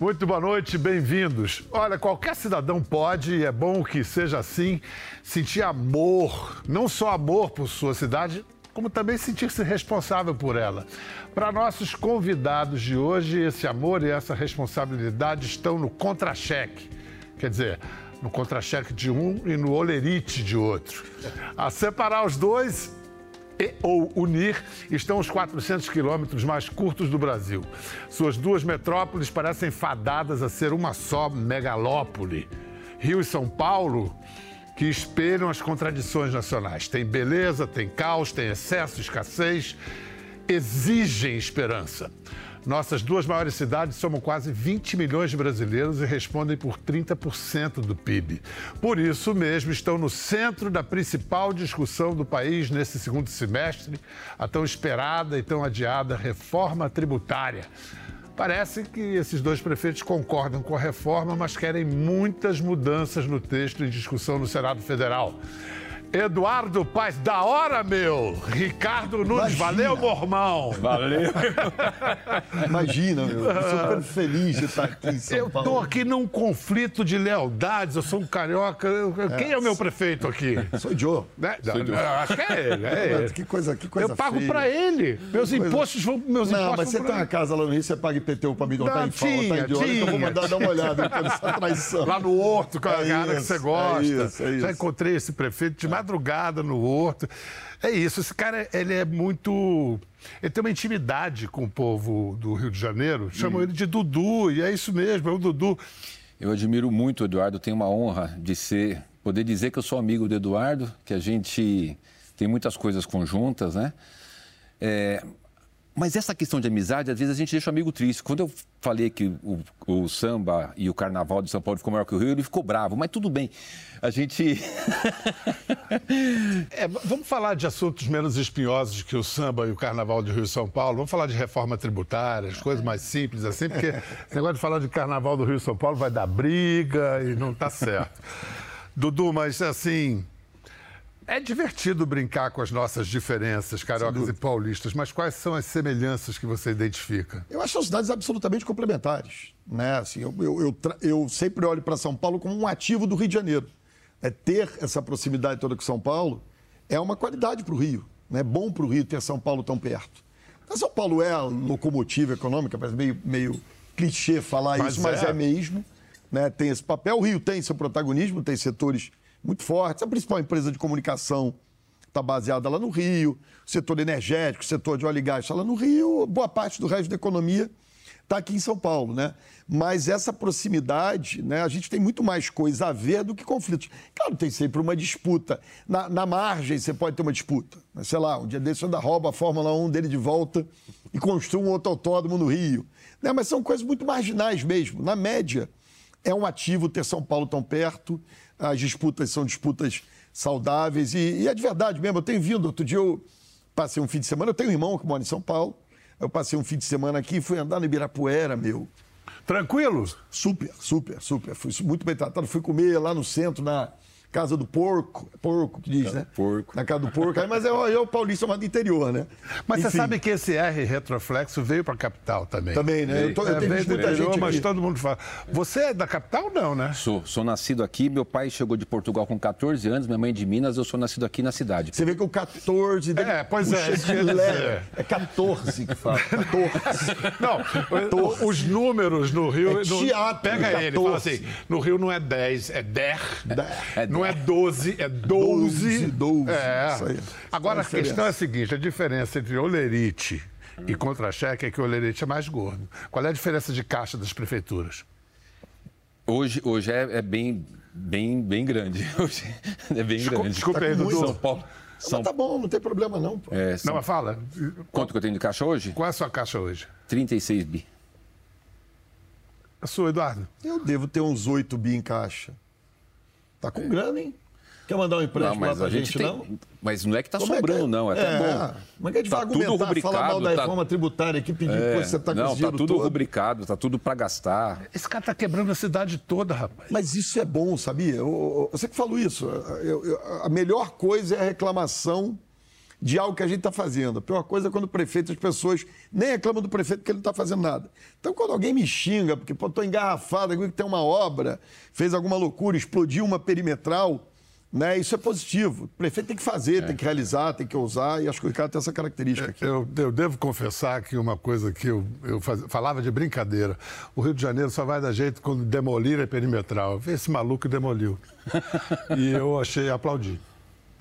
Muito boa noite, bem-vindos. Olha, qualquer cidadão pode, e é bom que seja assim, sentir amor, não só amor por sua cidade, como também sentir-se responsável por ela. Para nossos convidados de hoje, esse amor e essa responsabilidade estão no contra-cheque. Quer dizer, no contra-cheque de um e no olerite de outro. A separar os dois e ou unir estão os 400 quilômetros mais curtos do Brasil. Suas duas metrópoles parecem fadadas a ser uma só megalópole. Rio e São Paulo, que espelham as contradições nacionais. Tem beleza, tem caos, tem excesso, escassez, exigem esperança. Nossas duas maiores cidades somam quase 20 milhões de brasileiros e respondem por 30% do PIB. Por isso mesmo, estão no centro da principal discussão do país nesse segundo semestre, a tão esperada e tão adiada reforma tributária. Parece que esses dois prefeitos concordam com a reforma, mas querem muitas mudanças no texto em discussão no Senado Federal. Eduardo Paz, da hora, meu! Ricardo Nunes, Imagina. valeu, mormão! Valeu. Imagina, meu. Eu sou super feliz de estar aqui em São Eu Paulo. tô aqui num conflito de lealdades, eu sou um carioca. eu- Quem é o meu prefeito aqui? Sou Joe. Né? Não, eu acho que é ele, é ele. Que coisa, que coisa Eu pago feia. pra ele. Meus coisa- impostos vão. Meus Não, impostos mas você tem pra uma casa lá no Rio, você paga IPTU pra mim, não, Não, tá em fala, tinha, tá em de hora, então eu vou tinha. mandar dar uma olhada nessa traição. Lá no Horto, com a É cara que isso, você é gosta. isso, é Já isso. encontrei esse prefeito de madrugada no Horto. É isso, esse cara, ele é muito... Ele tem uma intimidade com o povo do Rio de Janeiro. Chamam ele de Dudu, e é isso mesmo, é o Dudu. Eu admiro muito o Eduardo, tenho uma honra de ser, poder dizer que eu sou amigo do Eduardo, que a gente tem muitas coisas conjuntas, né? É, mas essa questão de amizade, às vezes a gente deixa o amigo triste. Quando eu falei que o, o samba e o carnaval de São Paulo ficou maior que o Rio, ele ficou bravo, mas tudo bem. A gente. É, vamos falar de assuntos menos espinhosos que o samba e o carnaval de Rio e São Paulo. Vamos falar de reforma tributária, as coisas mais simples assim, porque esse negócio de falar de carnaval do Rio e São Paulo vai dar briga e não tá certo. Dudu, mas assim. É divertido brincar com as nossas diferenças, cariocas e paulistas, mas quais são as semelhanças que você identifica? Eu acho as cidades absolutamente complementares. Né? Assim, eu, eu, eu, eu sempre olho para São Paulo como um ativo do Rio de Janeiro. É, ter essa proximidade toda com São Paulo é uma qualidade para o Rio. né? É bom para o Rio ter São Paulo tão perto. Então, São Paulo é a locomotiva econômica, parece meio, meio clichê falar Mas isso, mas é. é mesmo. Né? Tem esse papel. O Rio tem seu protagonismo, tem setores muito fortes. A principal empresa de comunicação está baseada lá no Rio, o setor energético, o setor de óleo e gás está lá no Rio, boa parte do resto da economia está aqui em São Paulo, né? Mas essa proximidade, né? A gente tem muito mais coisa a ver do que conflitos. Claro, tem sempre uma disputa. Na, na margem você pode ter uma disputa. né? Sei lá, um dia desse ainda rouba a Fórmula 1 dele de volta e construi um outro autódromo no Rio. Né? Mas são coisas muito marginais mesmo. Na média, é um ativo ter São Paulo tão perto, as disputas são disputas saudáveis e, e é de verdade mesmo. Eu tenho vindo, outro dia eu passei um fim de semana, eu tenho um irmão que mora em São Paulo, eu passei um fim de semana aqui e fui andar no Ibirapuera, meu. Tranquilo? Super, super, super. Fui muito bem tratado. Fui comer lá no centro, na Casa do Porco. É Porco que diz, né? porco. Na Casa do Porco. Aí, Mas é o, é o paulista mais do interior, né? Mas você Enfim, sabe que esse R retroflexo veio para a capital também. Também, né? Eu, tô, eu É, tenho veio muita interior, gente mas aqui. todo mundo fala. Você é da capital, não, né? Sou, sou nascido aqui, meu pai chegou de Portugal com 14 anos, minha mãe de Minas, eu sou nascido aqui na cidade. Você vê que o 14... dele É, pois é. É 14 que fala. 14. Não, o- os números no Rio. É no- teatro, pega ele, fala 14. assim: no Rio não é 10, é 10. É Não é 12, é 12. 12, 12, É. isso aí. Agora Qual a a questão é a seguinte: a diferença entre olerite e contra-cheque é que o olerite é mais gordo. Qual é a diferença de caixa das prefeituras? Hoje, hoje é, é bem, bem, bem grande. Hoje é bem Desculpa- grande. desculpa aí, São Dudu. Paulo. São, Mas tá bom, não tem problema não. Pô. é, São- Não, mas fala. Quanto que eu tenho de caixa hoje? Qual é a sua caixa hoje? 36 bi. A sua, Eduardo? Eu devo ter uns 8 bi em caixa. Tá com grana, hein? Quer mandar um empréstimo lá pra gente, tem. não? Mas não é que tá Como é que sobrando, é? não. É até É, bom. Como é que a gente vai Tá tudo argumentar, falar mal rubricado, da tá- reforma tributária aqui, pedir É, que você tá com não, tá tudo todo? rubricado, tá tudo para gastar. Esse cara tá quebrando a cidade toda, rapaz. Mas isso é bom, sabia? Eu- eu- Você que falou isso. eu- eu- a melhor coisa é a reclamação de algo que a gente está fazendo. A pior coisa é quando o prefeito, as pessoas nem reclamam do prefeito porque ele não está fazendo nada. Então, quando alguém me xinga, porque estou engarrafado, que tem uma obra, fez alguma loucura, explodiu uma perimetral, né? Isso é positivo. O prefeito tem que fazer, é. tem que realizar, tem que ousar, e acho que o Ricardo tem essa característica aqui. Eu, eu devo confessar que uma coisa que eu, eu faz, falava de brincadeira: o Rio de Janeiro só vai dar jeito quando demolir a perimetral. Esse maluco demoliu. e eu achei, aplaudi.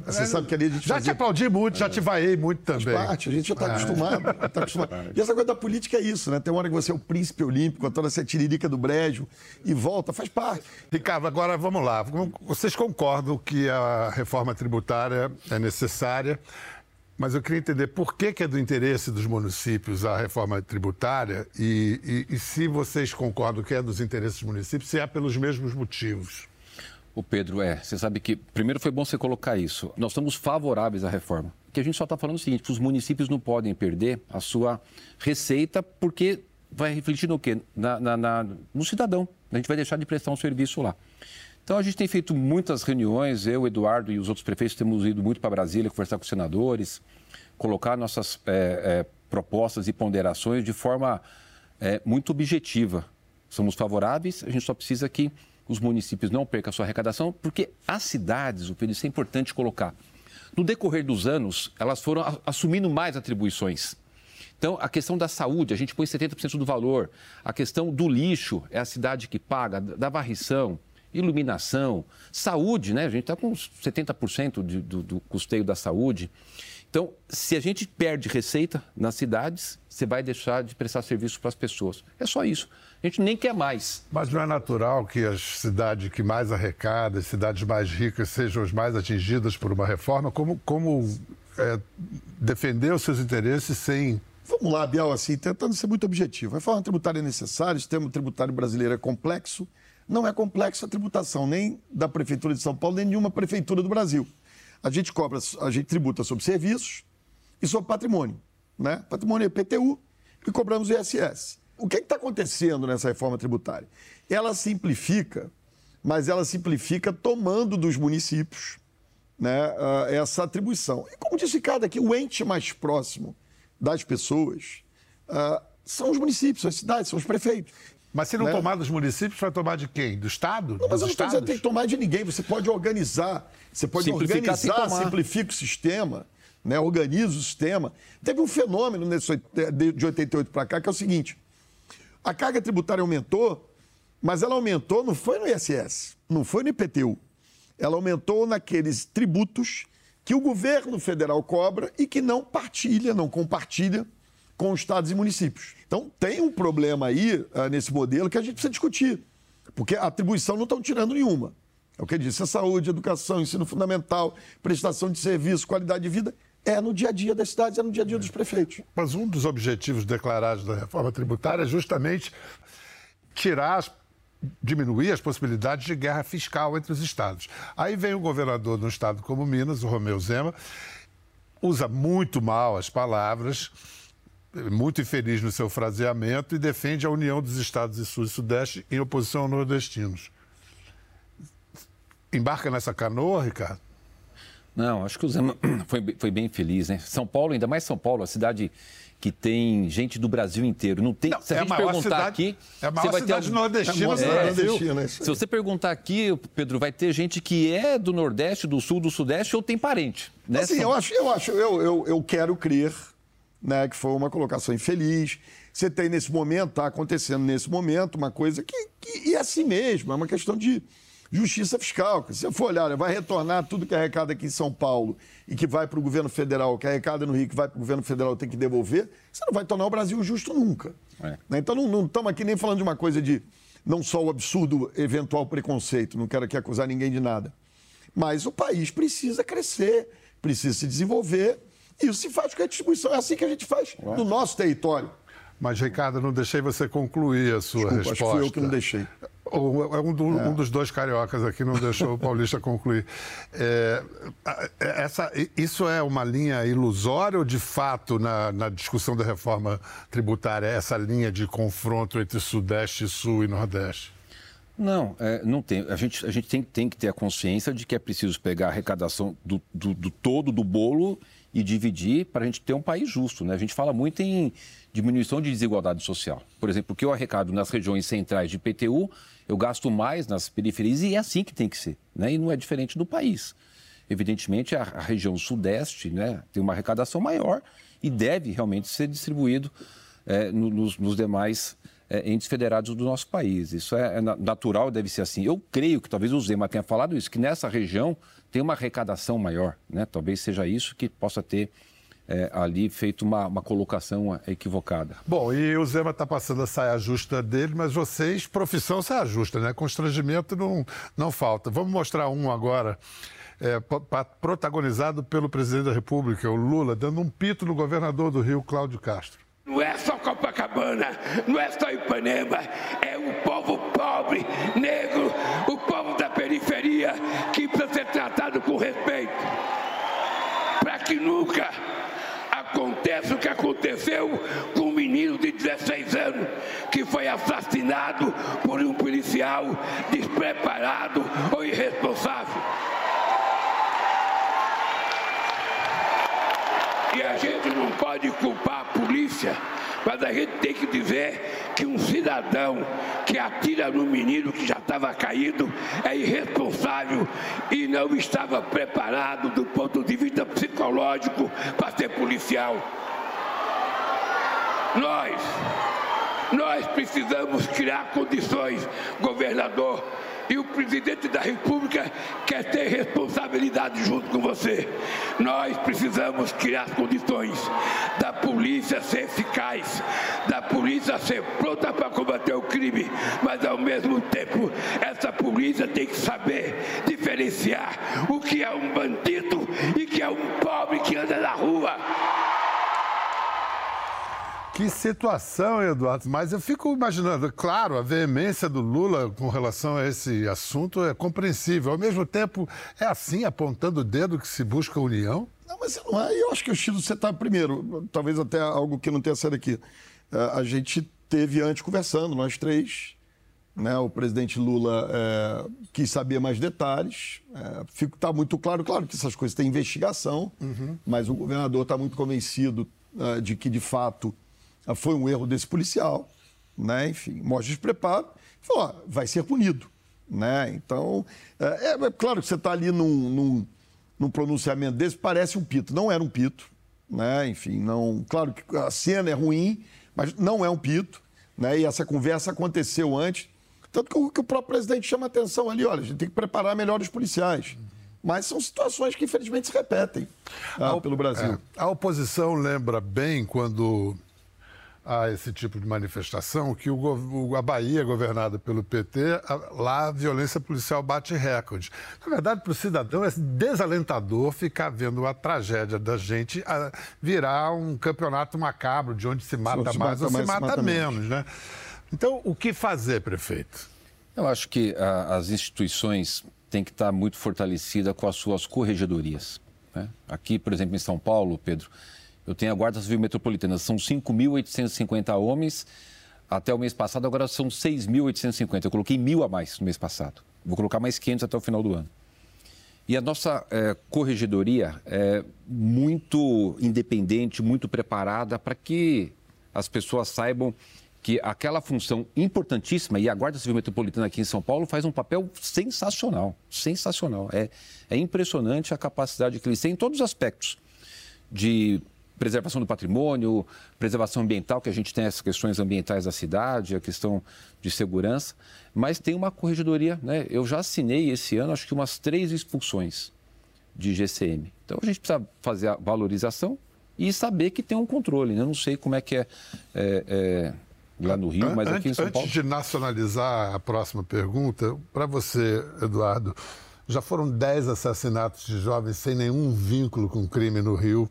Você sabe que ali a gente Já fazia... te aplaudi muito, já te vaiei muito também. Faz parte, a gente já está é. acostumado, tá acostumado. E essa coisa da política é isso, né? Tem uma hora que você é o príncipe olímpico, a toda essa tiririca do brejo e volta, faz parte. Ricardo, agora vamos lá. Vocês concordam que a reforma tributária é necessária, mas eu queria entender por que, que é do interesse dos municípios a reforma tributária e, e, e se vocês concordam que é dos interesses dos municípios, se é pelos mesmos motivos. O Pedro, é. Você sabe que, primeiro foi bom você colocar isso. Nós estamos favoráveis à reforma. Que a gente só está falando o seguinte: que os municípios não podem perder a sua receita, porque vai refletir no quê? Na, na, na, no cidadão. A gente vai deixar de prestar um serviço lá. Então a gente tem feito muitas reuniões, eu, Eduardo e os outros prefeitos temos ido muito para Brasília conversar com os senadores, colocar nossas é, é, propostas e ponderações de forma é, muito objetiva. Somos favoráveis, a gente só precisa que os municípios não percam a sua arrecadação, porque as cidades, o Pedro, isso é importante colocar. No decorrer dos anos, elas foram assumindo mais atribuições. Então, a questão da saúde, a gente põe 70% do valor. A questão do lixo, é a cidade que paga, da varrição, iluminação, saúde, né? A gente está com 70% de, do, do custeio da saúde. Então, se a gente perde receita nas cidades, você vai deixar de prestar serviço para as pessoas. É só isso. A gente nem quer mais. Mas não é natural que as cidades que mais arrecadam, as cidades mais ricas, sejam as mais atingidas por uma reforma? Como, como é, defender os seus interesses sem. Vamos lá, Biel, assim, tentando ser muito objetivo. A reforma tributária é necessária, o sistema tributário brasileiro é complexo. Não é complexo a tributação nem da Prefeitura de São Paulo, nem de nenhuma prefeitura do Brasil a gente cobra, a gente tributa sobre serviços e sobre patrimônio. Né? Patrimônio é PTU e cobramos o ISS. O que é está acontecendo nessa reforma tributária? Ela simplifica, mas ela simplifica tomando dos municípios né, essa atribuição. E como disse cada aqui, o ente mais próximo das pessoas uh, são os municípios, são as cidades, são os prefeitos. Mas se não né? tomar dos municípios, vai tomar de quem? Do Estado? Não, mas eu não estou dizendo que tem que tomar de ninguém. Você pode organizar, você pode organizar, simplifica o sistema, né? organiza o sistema. Teve um fenômeno nesse, de 88 para cá, que é o seguinte: a carga tributária aumentou, mas ela aumentou, não foi no ISS, não foi no IPTU. Ela aumentou naqueles tributos que o governo federal cobra e que não partilha, não compartilha com estados e municípios. Então, tem um problema aí uh, nesse modelo que a gente precisa discutir, porque a atribuição não estão tirando nenhuma. É o que disse, a saúde, educação, ensino fundamental, prestação de serviço, qualidade de vida, é no dia a dia das cidades, é no dia a dia dos prefeitos. Mas um dos objetivos declarados da reforma tributária é justamente tirar diminuir as possibilidades de guerra fiscal entre os estados. Aí vem o governador de um estado como Minas, o Romeu Zema, usa muito mal as palavras, muito infeliz no seu fraseamento e defende a união dos estados de Sul e Sudeste em oposição aos nordestinos. Embarca nessa canoa, Ricardo? Não, acho que o Zema foi, foi bem feliz, né? São Paulo, ainda mais São Paulo, a cidade que tem gente do Brasil inteiro. Não tem. Não, se a, é gente perguntar cidade, aqui, é a maior você vai cidade ter nordestina, é, nordestina Se você perguntar aqui, Pedro, vai ter gente que é do Nordeste, do Sul, do Sudeste ou tem parente. Né? Assim, eu acho, eu acho, eu, eu, eu quero crer né, que foi uma colocação infeliz. Você tem nesse momento, está acontecendo nesse momento, uma coisa que, que é assim mesmo, é uma questão de justiça fiscal. Se você for olhar, vai retornar tudo que arrecada aqui em São Paulo e que vai para o governo federal, que arrecada no Rio, que vai para o governo federal tem que devolver, você não vai tornar o Brasil justo nunca. É. Né? Então não estamos aqui nem falando de uma coisa de não só o absurdo eventual preconceito, não quero aqui acusar ninguém de nada. Mas o país precisa crescer, precisa se desenvolver isso se faz com a distribuição. É assim que a gente faz no nosso território. Mas, Ricardo, não deixei você concluir a sua Desculpa, resposta. Acho que fui eu que não deixei. Um, do, é. um, dos dois cariocas aqui não deixou o Paulista concluir. É, essa, isso é uma linha ilusória ou, de fato, na, na, discussão da reforma tributária, essa linha de confronto entre Sudeste, Sul e Nordeste? Não, é, não tem. A gente, a gente tem, tem, que ter a consciência de que é preciso pegar a arrecadação do, do, do todo do bolo e dividir para a gente ter um país justo. Né? A gente fala muito em diminuição de desigualdade social. Por exemplo, o que eu arrecado nas regiões centrais de PTU, eu gasto mais nas periferias e é assim que tem que ser. Né? E não é diferente do país. Evidentemente, a, região sudeste né, tem uma arrecadação maior e deve realmente ser distribuído é, nos, nos, demais é, entes federados do nosso país. Isso é, é natural, deve ser assim. Eu creio que talvez o Zema tenha falado isso, que nessa região tem uma arrecadação maior. Né? Talvez seja isso que possa ter é, ali feito uma, uma, colocação equivocada. Bom, e o Zema está passando a saia justa dele, mas vocês, profissão saia justa, né? Constrangimento não, não falta. Vamos mostrar um agora, é, protagonizado pelo presidente da República, o Lula, dando um pito no governador do Rio, Cláudio Castro. Não é só Copacabana, não é só Ipanema, é o povo pobre, negro, o povo da periferia tratado com respeito. Para que nunca aconteça o que aconteceu com um menino de 16 anos que foi assassinado por um policial despreparado ou irresponsável. E a gente não pode culpar a polícia, mas a gente tem que dizer que um cidadão que atira no menino que já estava caído é irresponsável e não estava preparado do ponto de vista psicológico para ser policial. Nós, nós precisamos criar condições, governador, e o presidente da República quer ter responsabilidade junto com você. Nós precisamos criar as condições da polícia ser eficaz, da polícia ser pronta para combater o crime, mas ao mesmo tempo essa polícia tem que saber diferenciar o que é um bandido e que é um pobre que anda na rua. Que situação, Eduardo. Mas eu fico imaginando, claro, a veemência do Lula com relação a esse assunto é compreensível. Ao mesmo tempo, é assim, apontando o dedo que se busca a união? Não, mas não é. Eu acho que o estilo você está primeiro, talvez até algo que não tenha saído aqui. É, a gente teve antes conversando, nós três. Né, o presidente Lula é, quis saber mais detalhes. Está é, tá muito claro, claro que essas coisas têm investigação, uhum. mas o governador está muito convencido é, de que, de fato, foi um erro desse policial, né? enfim, mostra despreparo, falou, vai ser punido. Né? Então, é, é claro que você está ali num, num, num, pronunciamento desse, parece um pito. Não era um pito, né? enfim, não. Claro que a cena é ruim, mas não é um pito, né? E essa conversa aconteceu antes. Tanto que o, que o próprio presidente chama atenção ali, olha, a gente tem que preparar melhor os policiais. Mas são situações que, infelizmente, se repetem ah, pelo Brasil. É, a oposição lembra bem quando a esse tipo de manifestação que o, a Bahia, governada pelo PT, lá a violência policial bate recorde. Na verdade, para o cidadão é desalentador ficar vendo a tragédia da gente virar um campeonato macabro de onde se mata se mais mata ou mais, se mata, mata menos, menos, né? Então, o que fazer, prefeito? Eu acho que a, as instituições têm que estar muito fortalecidas com as suas corregedorias. Né? Aqui, por exemplo, em São Paulo, Pedro, eu tenho a Guarda Civil Metropolitana, são 5.850 homens. Até o mês passado, agora são 6.850. Eu coloquei mil a mais no mês passado. Vou colocar mais 500 até o final do ano. E a nossa é, corregedoria é muito independente, muito preparada para que as pessoas saibam que aquela função importantíssima, e a Guarda Civil Metropolitana aqui em São Paulo faz um papel sensacional, sensacional. É, é impressionante a capacidade que eles têm em todos os aspectos de preservação do patrimônio, preservação ambiental, que a gente tem as questões ambientais da cidade, a questão de segurança, mas tem uma corregedoria, né? Eu já assinei esse ano, acho que umas três expulsões de GCM. Então a gente precisa fazer a valorização e saber que tem um controle. Né? Eu não sei como é que é, é, é lá no Rio, mas aqui em São Paulo. Antes de nacionalizar a próxima pergunta, para você, Eduardo, já foram dez assassinatos de jovens sem nenhum vínculo com crime no Rio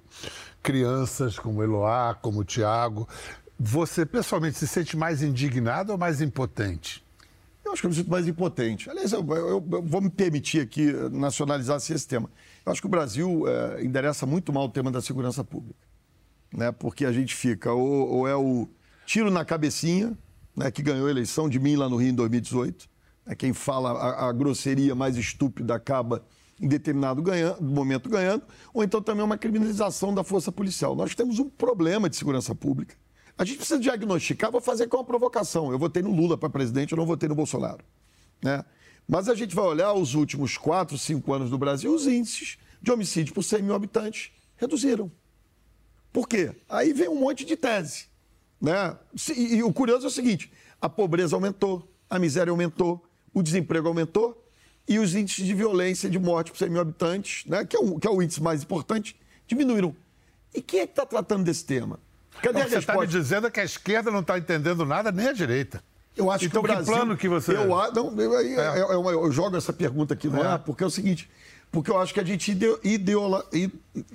crianças como Eloá, como Tiago. Você pessoalmente se sente mais indignado ou mais impotente? Eu acho que eu me sinto mais impotente. Aliás, eu, eu, eu vou me permitir aqui nacionalizar esse tema. Eu acho que o Brasil é, endereça muito mal o tema da segurança pública. Né? Porque a gente fica, ou, ou é o tiro na cabecinha, né, que ganhou a eleição de mim lá no Rio em 2018. Né? Quem fala a, a grosseria mais estúpida acaba em determinado momento ganhando, ou então também uma criminalização da força policial. Nós temos um problema de segurança pública. A gente precisa diagnosticar, vou fazer com uma provocação. Eu votei no Lula para presidente, eu não votei no Bolsonaro. Né? Mas a gente vai olhar os últimos quatro, cinco anos do Brasil, os índices de homicídio por 100 mil habitantes reduziram. Por quê? Aí vem um monte de tese. Né? E, e o curioso é o seguinte: a pobreza aumentou, a miséria aumentou, o desemprego aumentou e os índices de violência de morte por 100 mil habitantes, né, que, é o, que é o índice mais importante, diminuíram. E quem é que está tratando desse tema? Cadê então, a Você está me dizendo que a esquerda não está entendendo nada, nem a direita. Eu acho então, que o Brasil... que plano que você... Eu, não, eu, eu, é. eu, eu jogo essa pergunta aqui no é. ar, porque é o seguinte, porque eu acho que a gente ideolo...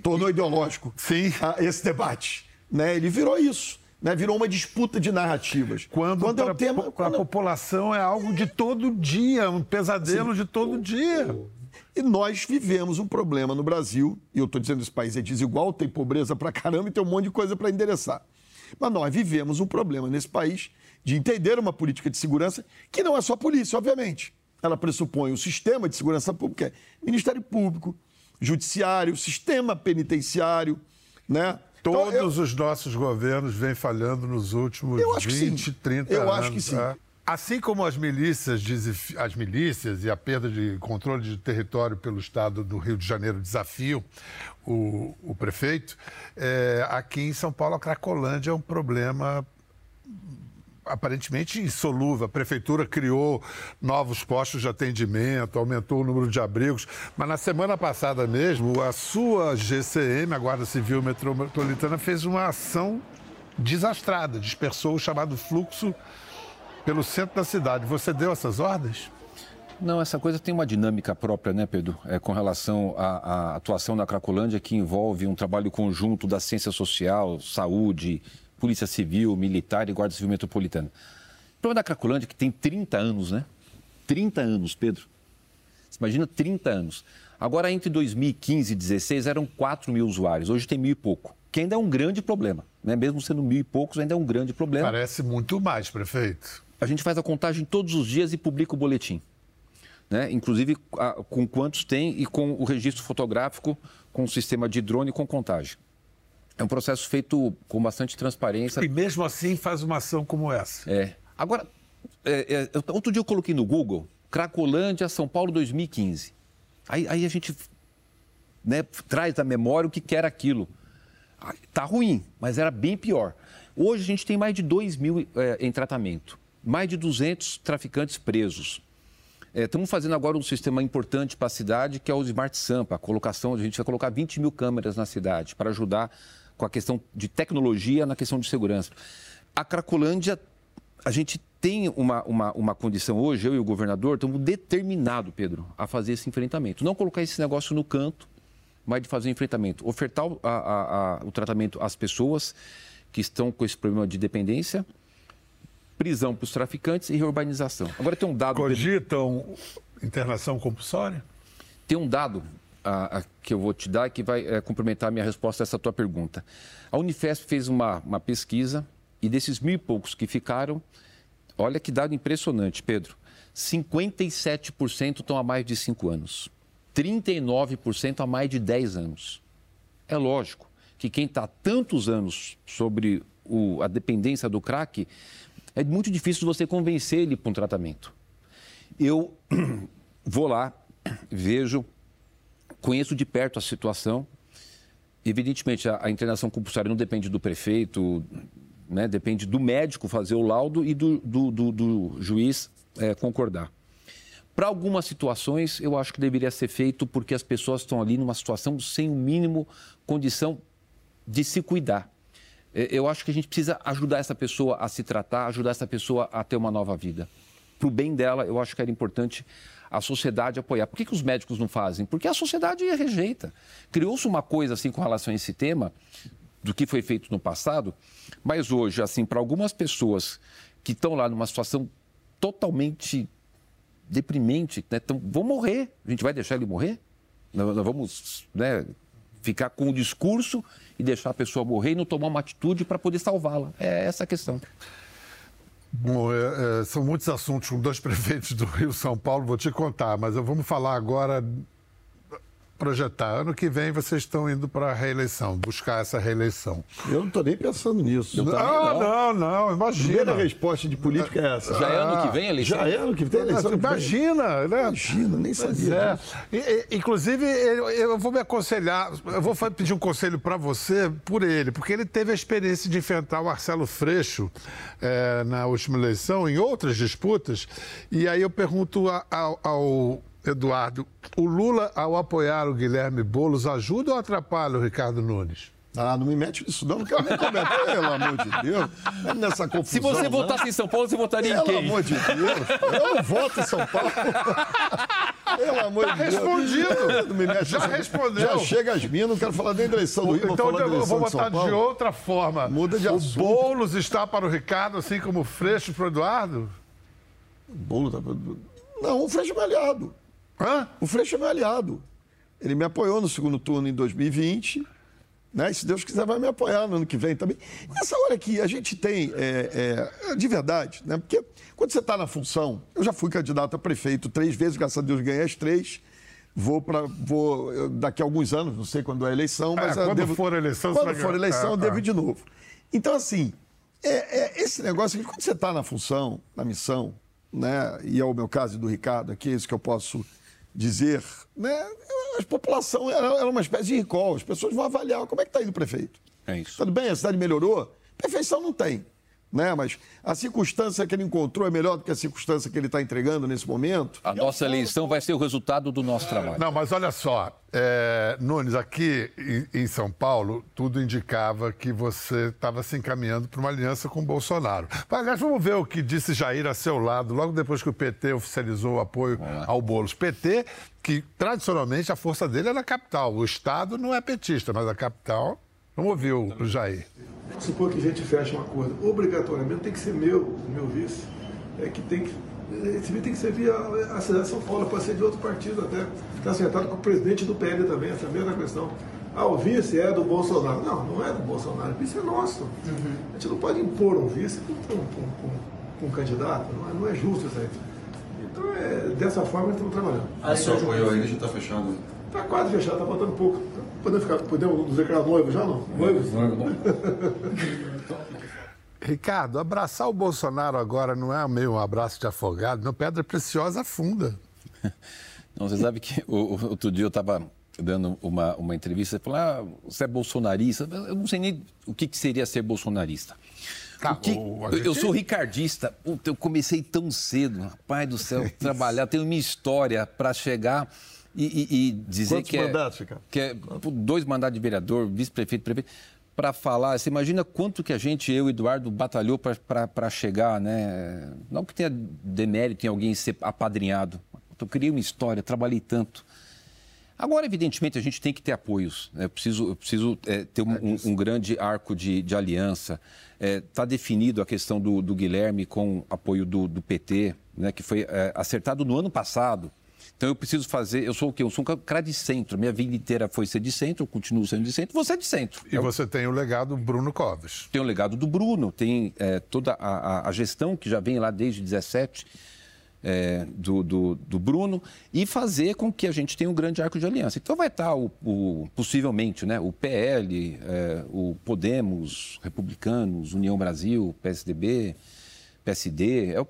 tornou ideológico Sim. esse debate. Né? Ele virou isso né? Virou uma disputa de narrativas. Quando, quando é o tema. Quando... A população é algo de todo dia, um pesadelo de todo dia. E nós vivemos um problema no Brasil, e eu estou dizendo que esse país é desigual, tem pobreza pra caramba e tem um monte de coisa para endereçar. Mas nós vivemos um problema nesse país de entender uma política de segurança que não é só polícia, obviamente. Ela pressupõe o sistema de segurança pública, é Ministério Público, Judiciário, sistema penitenciário, né? Todos então, eu... os nossos governos vêm falhando nos últimos 20, 30 eu anos. Eu acho que sim. É. Assim como as milícias, as milícias e a perda de controle de território pelo estado do Rio de Janeiro desafiam o, o prefeito, é, aqui em São Paulo a Cracolândia é um problema aparentemente insolúvel. A prefeitura criou novos postos de atendimento, aumentou o número de abrigos, mas na semana passada mesmo, a sua GCM, a Guarda Civil Metropolitana, fez uma ação desastrada, dispersou o chamado fluxo pelo centro da cidade. Você deu essas ordens? Não, essa coisa tem uma dinâmica própria, né, Pedro? É, com relação à, à atuação na Cracolândia, que envolve um trabalho conjunto da ciência social, saúde, Polícia Civil, Militar e Guarda Civil Metropolitana. O problema da Cracolândia é que tem 30 anos, né? 30 anos, Pedro. Você imagina 30 anos. Agora, entre 2015 e 2016, eram 4 mil usuários. Hoje tem mil e pouco, que ainda é um grande problema. Né? Mesmo sendo mil e poucos, ainda é um grande problema. Parece muito mais, prefeito. A gente faz a contagem todos os dias e publica o boletim. Né? Inclusive com quantos tem e com o registro fotográfico, com o sistema de drone com contagem. É um processo feito com bastante transparência. E mesmo assim faz uma ação como essa. É. Agora, é, é, outro dia eu coloquei no Google Cracolândia, São Paulo 2015. Aí, aí a gente né, traz da memória o que, que era aquilo. Tá ruim, mas era bem pior. Hoje a gente tem mais de 2 mil é, em tratamento, mais de 200 traficantes presos. É, estamos fazendo agora um sistema importante para a cidade, que é o Smart Sampa, a colocação, a gente vai colocar 20 mil câmeras na cidade para ajudar com a questão de tecnologia na questão de segurança. A Cracolândia, a gente tem uma, uma, uma condição hoje, eu e o governador estamos determinados, Pedro, a fazer esse enfrentamento. Não colocar esse negócio no canto, mas de fazer o enfrentamento. Ofertar o, a, a, o tratamento às pessoas que estão com esse problema de dependência, prisão para os traficantes e reurbanização. Agora tem um dado. Cogitam internação compulsória? Tem um dado a, a, que eu vou te dar que vai é, complementar a minha resposta a essa tua pergunta. A Unifesp fez uma, uma pesquisa e desses mil e poucos que ficaram, olha que dado impressionante, Pedro. 57% estão há mais de 5 anos, 39% há mais de 10 anos. É lógico que quem está tantos anos sobre o, a dependência do crack, é muito difícil você convencer ele para um tratamento. Eu vou lá, vejo conheço de perto a situação. Evidentemente, a, a internação compulsória não depende do prefeito, né? depende do médico fazer o laudo e do, do, do, do juiz é, concordar. Para algumas situações, eu acho que deveria ser feito porque as pessoas estão ali numa situação sem o mínimo condição de se cuidar. É, eu acho que a gente precisa ajudar essa pessoa a se tratar, ajudar essa pessoa a ter uma nova vida. Para o bem dela, eu acho que era importante a sociedade apoiar. Por que, que os médicos não fazem? Porque a sociedade rejeita. Criou-se uma coisa assim com relação a esse tema, do que foi feito no passado, mas hoje, assim, para algumas pessoas que estão lá numa situação totalmente deprimente, né, tão, vão morrer. A gente vai deixar ele morrer? Nós, nós vamos né, ficar com o discurso e deixar a pessoa morrer e não tomar uma atitude para poder salvá-la. É essa a questão. Bom, é, é, são muitos assuntos com dois prefeitos do Rio São Paulo, vou te contar, mas vamos falar agora projetar? Ano que vem vocês estão indo para a reeleição, buscar essa reeleição. Eu não estou nem pensando nisso. Não, não, não, não, imagina. A primeira resposta de política é essa. Já é ano que vem a eleição? Já é ano que vem a eleição. Imagina, né? Imagina, nem sabia. É. inclusive, eu vou me aconselhar, eu vou pedir um conselho para você por ele, porque ele teve a experiência de enfrentar o Marcelo Freixo é, na última eleição, em outras disputas, e aí eu pergunto ao, ao Eduardo, o Lula, ao apoiar o Guilherme Boulos, ajuda ou atrapalha o Ricardo Nunes? Ah, não me mete nisso, não, não quero nem comentar, pelo amor de Deus. É nessa confusão. Se você votasse em São Paulo, você votaria pelo em quem? Pelo amor de Deus, eu não voto em São Paulo. Pelo amor tá de Deus. respondido. Não me mete Já respondeu. Já chega as minhas, não quero falar nem da eleição do Rio, Então vou eu vou botar de, de outra forma. Muda de o assunto. O Boulos está para o Ricardo, assim como o Freixo para o Eduardo? O Boulos tá... Não, o Freixo é meu aliado. Hã? O Freixo é meu aliado. Ele me apoiou no segundo turno em 2020 né? E se Deus quiser, vai me apoiar no ano que vem também. Nessa hora aqui, a gente tem, é, é, de verdade, né? porque quando você está na função, eu já fui candidato a prefeito três vezes, graças a Deus ganhei as três. Vou para. Vou, daqui a alguns anos, não sei quando é a eleição, mas. É, quando devo, for a eleição, Quando for a eleição, eu devo de novo. Então, assim, é, é esse negócio que quando você está na função, na missão, né? E é o meu caso e do Ricardo aqui, é isso que eu posso dizer, né? A população era, uma espécie de recall. As pessoas vão avaliar como é que está indo o prefeito. É isso. Tudo bem, a cidade melhorou? Perfeição não tem. Né? Mas a circunstância que ele encontrou é melhor do que a circunstância que ele está entregando nesse momento. A nossa eleição vai ser o resultado do nosso trabalho. Não, mas olha só, é, Nunes, aqui em, em, São Paulo, tudo indicava que você estava se encaminhando para uma aliança com o Bolsonaro. Mas, aliás, vamos ver o que disse Jair a seu lado, logo depois que o PT oficializou o apoio ao Boulos. PT, que tradicionalmente a força dele é na capital. O Estado não é petista, mas a capital. Vamos ouvir o, o Jair. Supor que a gente feche um acordo, obrigatoriamente tem que ser meu, o meu vice. É que tem que. Esse vice tem que servir a, a cidade de São Paulo, pode ser de outro partido até. Está acertado com o presidente do PL também, essa mesma questão. Ah, o vice é do Bolsonaro. Não, não é do Bolsonaro, o vice é nosso. Uhum. A gente não pode impor um vice com um, um, um, candidato, não é, não é justo isso aí. Então, é, dessa forma, estamos trabalhando. A sua apoio ainda já está fechado? Está quase fechado, está faltando pouco. Podemos, ficar, podemos nos declarar noivos já, não? Noivos? Ricardo, abraçar o Bolsonaro agora não é meio um abraço de afogado, não, pedra preciosa afunda. Não, você sabe que o, o, outro dia eu estava dando uma, uma entrevista, falou, ah, você é bolsonarista, eu não sei nem o que, que seria ser bolsonarista. Tá, que, gente... Eu sou ricardista, eu comecei tão cedo, rapaz do céu, trabalhar, tenho minha história para chegar e, e, e dizer Quantos que é, mandatos, é, que é dois mandatos de vereador, vice-prefeito, prefeito, para falar. Você imagina quanto que a gente, eu e Eduardo, batalhou para chegar, né? Não que tenha demérito em alguém ser apadrinhado. Eu criei uma história, trabalhei tanto. Agora, evidentemente, a gente tem que ter apoios. Né? Eu preciso, eu preciso é, ter um, um, um, grande arco de, de aliança. Está é, tá definido a questão do, do, Guilherme com apoio do, do PT, né? que foi é, acertado no ano passado. Então eu preciso fazer. Eu sou o quê? Eu sou um cara de centro. Minha vida inteira foi ser de centro, eu continuo sendo de centro, você é de centro. E eu... você tem o legado Bruno Coves. Tem o legado do Bruno, tem é, toda a, a, gestão que já vem lá desde 17. É, do, do, do, Bruno e fazer com que a gente tenha um grande arco de aliança. Então vai estar o, o possivelmente né, o PL, é, o Podemos, Republicanos, União Brasil, PSDB, PSD, é o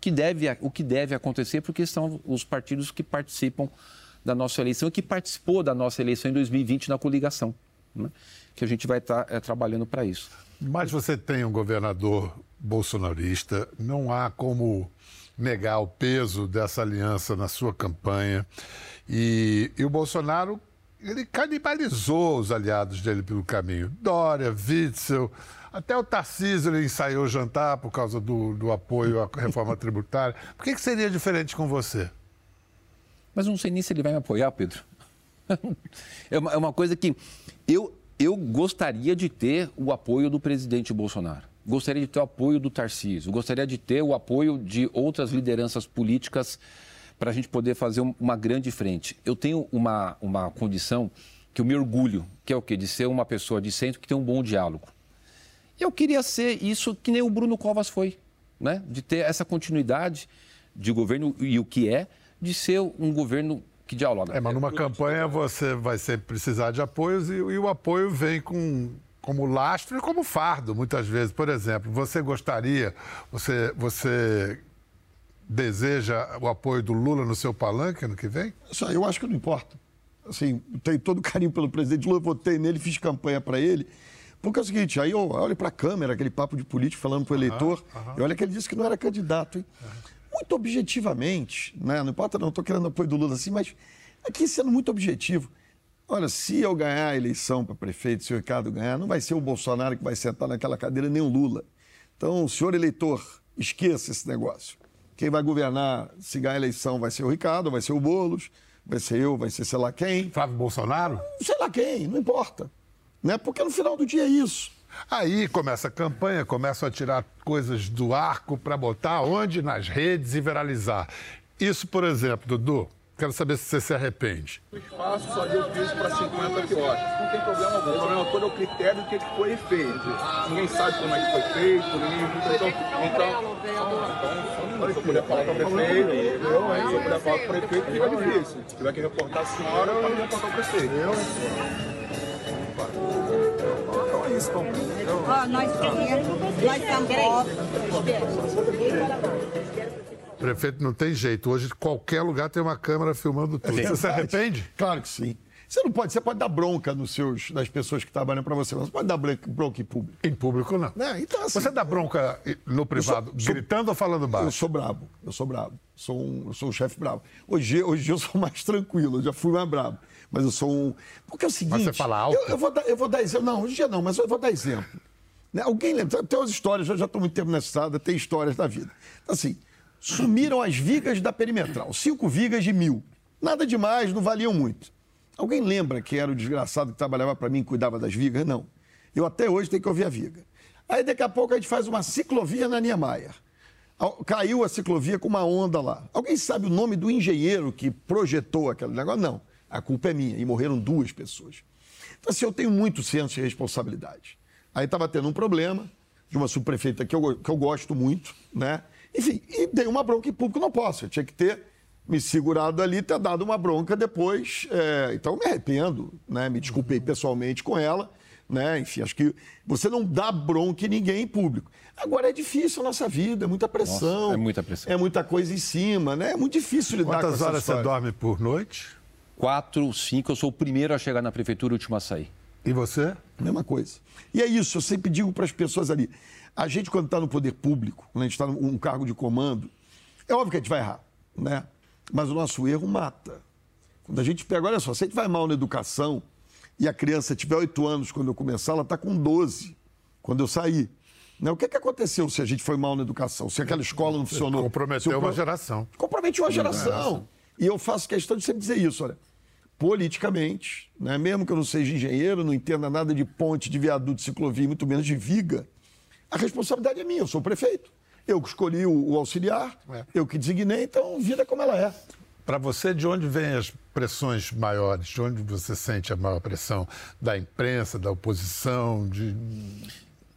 que deve, o que deve acontecer, porque são os partidos que participam da nossa eleição e que participou da nossa eleição em 2020 na coligação. Né? Que a gente vai estar tá, é, trabalhando para isso. Mas você tem um governador bolsonarista, não há como negar o peso dessa aliança na sua campanha. E, e o Bolsonaro, ele canibalizou os aliados dele pelo caminho. Dória, Witzel, até o Tarcísio ele ensaiou jantar por causa do, do apoio à reforma tributária. Por que, que seria diferente com você? Mas não sei nem se ele vai me apoiar, Pedro. É uma, é uma coisa que eu, eu gostaria de ter o apoio do presidente Bolsonaro. Gostaria de ter o apoio do Tarcísio. Gostaria de ter o apoio de outras lideranças políticas para a gente poder fazer uma grande frente. Eu tenho uma, uma condição que eu me orgulho, que é o quê? De ser uma pessoa de centro que tem um bom diálogo. Eu queria ser isso que nem o Bruno Covas foi, né? de ter essa continuidade de governo e o que é, de ser um governo que dialoga. É, mas numa campanha você vai sempre precisar de apoios e, e o apoio vem com como lastro e como fardo, muitas vezes. Por exemplo, você gostaria, você, você deseja o apoio do Lula no seu palanque ano que vem? Aí eu acho que não importa. Assim, tenho todo carinho pelo presidente Lula, votei nele, fiz campanha para ele. Porque é o seguinte, aí eu olho para a câmera, aquele papo de político falando para o eleitor, e olha que ele disse que não era candidato, hein? Muito objetivamente, né? não importa não, estou querendo apoio do Lula assim, mas aqui sendo muito objetivo. Olha, se eu ganhar a eleição para prefeito, se o Ricardo ganhar, não vai ser o Bolsonaro que vai sentar naquela cadeira, nem o Lula. Então, senhor eleitor, esqueça esse negócio. Quem vai governar, se ganhar a eleição, vai ser o Ricardo, vai ser o Boulos, vai ser eu, vai ser sei lá quem. Flávio Bolsonaro? Sei lá quem, não importa. Né? Porque no final do dia é isso. Aí começa a campanha, começam a tirar coisas do arco para botar onde? Nas redes e viralizar. Isso, por exemplo, Dudu, quero saber se você se arrepende. O espaço só deu piso para 50 quiosques. Não tem problema algum. O problema todo é o critério do que foi feito. Ninguém sabe como é que foi feito. Ninguém... Então, então, então, se eu puder falar com o prefeito, eu, se eu puder falar com o prefeito, fica difícil. Se tiver que reportar a senhora, eu vou reportar o prefeito. Então é isso, então. Ó, nós queremos, nós estamos O prefeito não tem jeito. Hoje, qualquer lugar tem uma câmera filmando tudo. Você se arrepende? Claro que sim. Você não pode, você pode dar bronca nos seus, nas pessoas que trabalham para você, mas você pode dar bronca, em público. Em público, não. Né? Então, assim, Você dá bronca no privado, sou- gritando ou falando Eu baixo? sou brabo, eu sou brabo. Sou um, eu sou um chefe brabo. Hoje, hoje eu sou mais tranquilo, eu já fui mais brabo. Mas eu sou um. Porque é o seguinte. você fala alto? Eu, eu vou dar, eu vou dar exemplo. Não, hoje em dia não, mas eu vou dar exemplo. Né? Alguém lembra? Tem umas histórias, eu já estou muito tempo nessa estrada, tem histórias da vida. Então, assim, sumiram as vigas da perimetral, cinco vigas de mil. Nada demais, não valiam muito. Alguém lembra que era o desgraçado que trabalhava para mim e cuidava das vigas? Não. Eu até hoje tenho que ouvir a viga. Aí daqui a pouco a gente faz uma ciclovia na Niemeyer. Caiu a ciclovia com uma onda lá. Alguém sabe o nome do engenheiro que projetou aquele negócio? Não. A culpa é minha. E morreram duas pessoas. Então, assim, eu tenho muito senso de responsabilidade. Aí estava tendo um problema de uma subprefeita que eu, que eu gosto muito, né? Enfim, e dei uma bronca em público, não posso. Eu tinha que ter me segurado ali, ter dado uma bronca depois. é, então, eu me arrependo, né? Me desculpei pessoalmente com ela, né? Enfim, acho que você não dá bronca em ninguém em público. Agora, é difícil a nossa vida, é muita pressão. Nossa, é muita pressão. É muita coisa em cima, né? É muito difícil lidar com Quantas horas você dorme por noite? Quatro, cinco, eu sou o primeiro a chegar na prefeitura e o último a sair. E você? Mesma coisa. E é isso, eu sempre digo para as pessoas ali. A gente, quando está no poder público, quando a gente está num cargo de comando, é óbvio que a gente vai errar, né? Mas o nosso erro mata. Quando a gente pega, olha só, se a gente vai mal na educação e a criança tiver 8 anos quando eu começar, ela está com 12 quando eu sair. Né? O que, que aconteceu se a gente foi mal na educação? Se aquela escola não funcionou? Comprometeu uma geração. compromete uma geração. E eu faço questão de sempre dizer isso, olha. Politicamente, né, mesmo que eu não seja engenheiro, não entenda nada de ponte, de viaduto, ciclovia, e muito menos de viga, a responsabilidade é minha, eu sou o prefeito. Eu que escolhi o, o auxiliar, É. eu que designei, então vida como ela é. Para você, de onde vêm as pressões maiores? De onde você sente a maior pressão? Da imprensa, da oposição? De...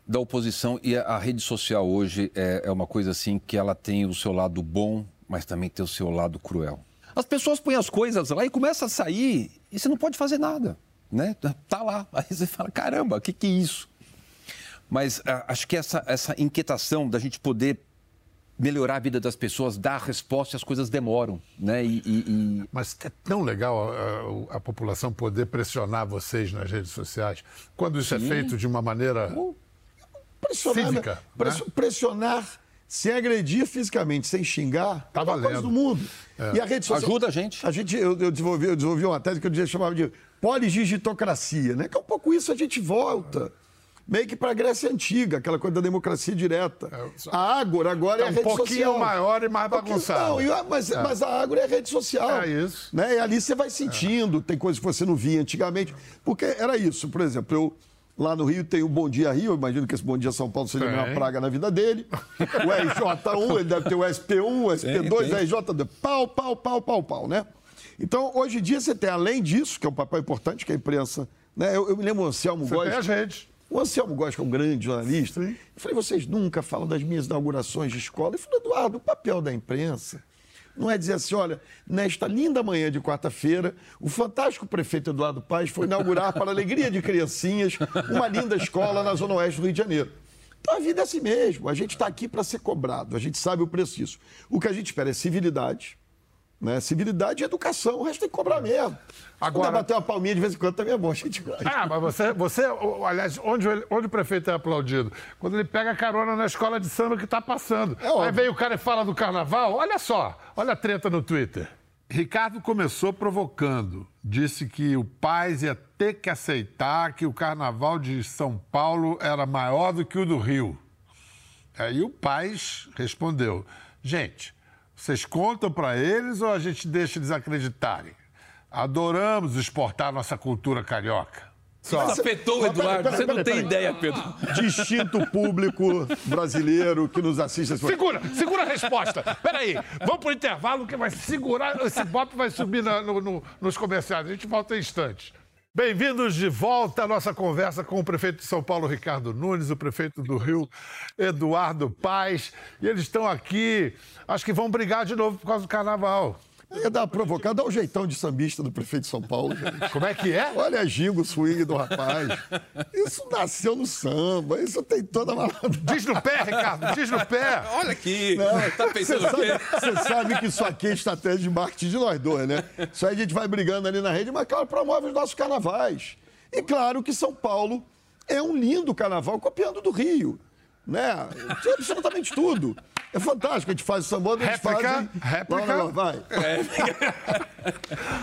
da oposição e a, a rede social hoje é, é uma coisa assim que ela tem o seu lado bom, mas também tem o seu lado cruel. As pessoas põem as coisas lá e começa a sair e você não pode fazer nada, né? Tá lá, aí você fala caramba, o que que é isso? Mas ah, acho que essa essa inquietação da gente poder melhorar a vida das pessoas, dar resposta, e as coisas demoram, né? E, e- e- Mas é tão legal a, a- a população poder pressionar vocês nas redes sociais, quando isso é feito de uma maneira. Pressionar, Física, né? Pressionar sem agredir fisicamente, sem xingar, Tá é valendo. do mundo. E a rede social... Ajuda a gente. A gente, eu, eu desenvolvi, eu desenvolvi uma tese que eu dizia, chamava de poligigitocracia, né? Que é um pouco isso, a gente volta. Meio que para a Grécia Antiga, aquela coisa da democracia direta. A Ágora agora é, É a um rede pouquinho social. maior e mais Um pouquinho- bagunçado. Não, e a- mas, mas a Ágora é a rede social. É isso. Né? E ali você vai sentindo, tem coisas que você não via antigamente. Porque era isso, por exemplo, eu lá no Rio tenho o Bom Dia Rio, eu imagino que esse Bom Dia São Paulo seja Tem. uma praga na vida dele. O RJ1, ele deve ter o SP1, o SP2, tem. o RJ2, pau, pau, pau, pau, pau, né? Então, hoje em dia você tem, além disso, que é um papel importante que a imprensa... Né? Eu, eu me lembro o Anselmo Você Góes... tem as redes. O Anselmo Góes, que é um grande jornalista, Sim. eu falei, vocês nunca falam das minhas inaugurações de escola. Eu falei, Eduardo, o papel da imprensa Não é dizer assim, olha, nesta linda manhã de quarta-feira, o fantástico prefeito Eduardo Paes foi inaugurar, para a alegria de criancinhas, uma linda escola na Zona Oeste do Rio de Janeiro. Então a vida é assim mesmo. A gente está aqui para ser cobrado, a gente sabe o preço disso. O que a gente espera é civilidade, né? Civilidade e educação, o resto tem que cobrar mesmo. Agora- bater uma palminha de vez em quando também é bom, a gente gosta. Ah, mas você, você aliás, onde, onde o prefeito é aplaudido? Quando ele pega carona na escola de samba que está passando. É óbvio. Aí vem o cara e fala do carnaval, olha só, olha a treta no Twitter. Ricardo começou provocando. Disse que o Paz ia ter que aceitar que o carnaval de São Paulo era maior do que o do Rio. Aí o Paz respondeu: Gente, vocês contam para eles ou a gente deixa eles acreditarem? Adoramos exportar nossa cultura carioca. Só. Isso afetou o Mas peraí, Eduardo. peraí, Você não tem ideia, Pedro. Distinto público brasileiro que nos assiste. Segura, segura a resposta. Peraí, vamos pro intervalo que vai segurar. Esse bop vai subir na- no- no- nos comerciais. A gente volta em instantes. Bem-vindos de volta à nossa conversa com o prefeito de São Paulo, Ricardo Nunes, o prefeito do Rio, Eduardo Paes. E eles estão aqui, acho que vão brigar de novo por causa do carnaval. Ia dar uma provocada, dá o jeitão de sambista do prefeito de São Paulo, gente. Como é que é? Olha a gingo, o swing do rapaz. Isso nasceu no samba, isso tem toda a malandragem. Diz no pé, Ricardo, diz no pé. Olha aqui. Tá Você pensando o sabe, quê? você sabe que isso aqui é estratégia de marketing de nós dois, né? Isso aí a gente vai brigando ali na rede, mas claro, promove os nossos carnavais. E claro que São Paulo é um lindo carnaval copiando do Rio. Né? Tem absolutamente tudo. É fantástico, a gente faz o samba, eles Réplica, fazem... réplica. Não, não, não, vai.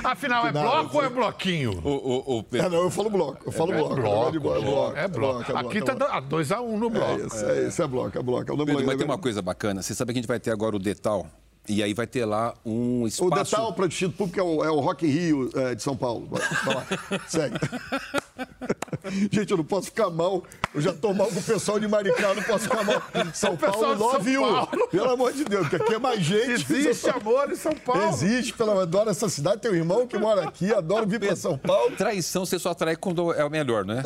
Afinal, é Não, bloco ou é bloquinho? O, o, o É, não, eu falo bloco, eu falo bloco. bloco, É bloco, É bloco. Aqui tá bloco. 2x1 um no bloco. É isso, é isso, é bloco, é bloco. É o nome Pedro, mas tem uma coisa bacana. Você sabe que a gente vai ter agora o Detal. E aí vai ter lá um O espaço. Detal para o Distrito Público é o, é o Rock in Rio é, de São Paulo. Vai, vai lá, segue. Gente, eu não posso ficar mal. Eu já tô mal com o pessoal de Maricá, não posso ficar mal. São Paulo, de São 9 1. Paulo. Pelo amor de Deus, porque aqui é mais gente. Existe amor em São Paulo. Existe, pelo amor adoro essa cidade. Tem um irmão que mora aqui, adoro vir para São Paulo. Traição você só atrai quando é o melhor, né?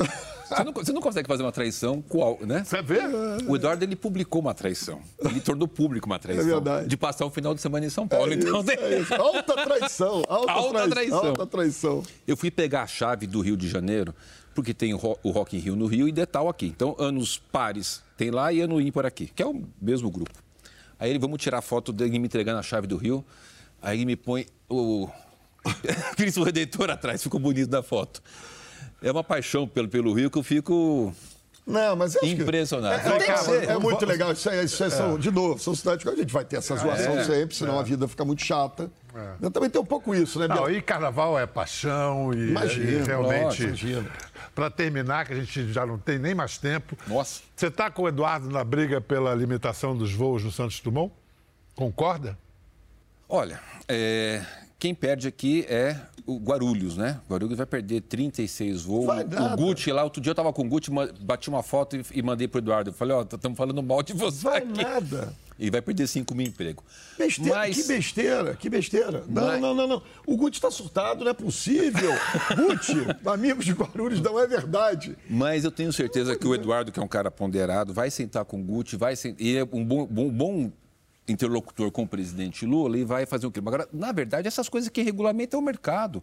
Você não, você não consegue fazer uma traição qual, né? Você vê? O Eduardo ele publicou uma traição. Ele tornou público uma traição. É verdade. De passar o final de semana em São Paulo. então, Isso, é isso. Alta traição. Alta, Alta trai- traição. Alta traição. Eu fui pegar a chave do Rio de Janeiro, porque tem o Rock in Rio no Rio e Detal aqui. Então, anos pares tem lá e ano ímpar aqui, que é o mesmo grupo. Aí ele, vamos tirar foto dele me entregando a chave do Rio. Aí ele me põe o Cristo Redentor atrás, ficou bonito na foto. É uma paixão pelo, pelo Rio que eu fico Não, mas acho que- impressionado. É, que Cara. É muito legal. Isso é, isso é- são, de novo, são cidades que a gente vai ter essa zoação É. sempre, senão a vida fica muito chata. Eu também tem um pouco isso, né, Não, Biel? e carnaval é paixão e, Imagina, e realmente. imagina. Para terminar, que a gente já não tem nem mais tempo. Nossa. Você está com o Eduardo na briga pela limitação dos voos no Santos Dumont? Concorda? Olha, é, quem perde aqui é o Guarulhos, né? O Guarulhos vai perder 36 voos. Vai nada. o Gucci lá, outro dia eu tava com o Gucci, bati uma foto e, e mandei pro Eduardo. Eu falei, ó, estamos falando mal de você Vai aqui. nada. E vai perder 5 mil empregos. Besteira, Mas- que besteira, que besteira. Não, Mas- não, não, não. O Guti está surtado, não é possível. Guti, amigos de Guarulhos, não é verdade. Mas eu tenho certeza que o Eduardo, que é um cara ponderado, vai sentar com o Gucci, vai sen- e é um bom, bom, bom interlocutor com o presidente Lula e vai fazer um clima. Agora, na verdade, essas coisas que regulamentam é o mercado.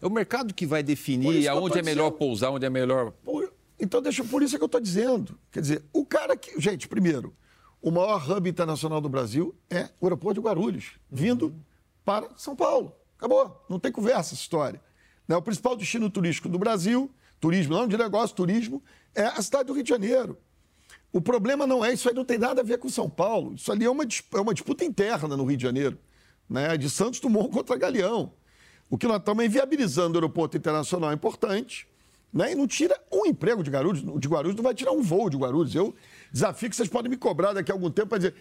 É o mercado que vai definir aonde é melhor dizendo. pousar, onde é melhor. Por- Então, deixa, por isso é que eu estou dizendo. Quer dizer, o cara que. Gente, primeiro, o maior hub internacional do Brasil é o aeroporto de Guarulhos, vindo para São Paulo. Acabou. Não tem conversa essa história. Né, O principal destino turístico do Brasil, turismo, não de negócio, turismo, é a cidade do Rio de Janeiro. O problema não é isso aí, não tem nada a ver com São Paulo. Isso ali é uma, é uma disputa interna no Rio de Janeiro, né? de Santos Dumont contra Galeão. O que nós estamos é inviabilizando o aeroporto internacional é importante, né? e não tira um emprego de Guarulhos. De Guarulhos não vai tirar um voo de Guarulhos. Eu desafio que vocês podem me cobrar daqui a algum tempo para dizer,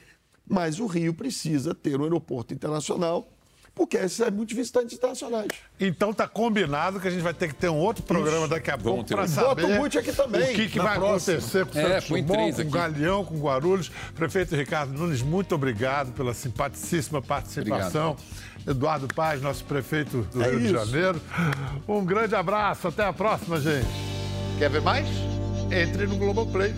mas o Rio precisa ter um aeroporto internacional, porque esses são muitos visitantes internacionais. Então tá combinado que a gente vai ter que ter um outro programa daqui a pouco para saber bota o Guti aqui também, o que, que na vai próxima. acontecer com o É, Santos Dumont, com aqui. Galeão, com Guarulhos. Prefeito Ricardo Nunes, muito obrigado pela simpaticíssima participação. Eduardo Paz, nosso prefeito do É Rio de isso. Janeiro. Um grande abraço, até a próxima, gente. Quer ver mais? Entre no Globoplay.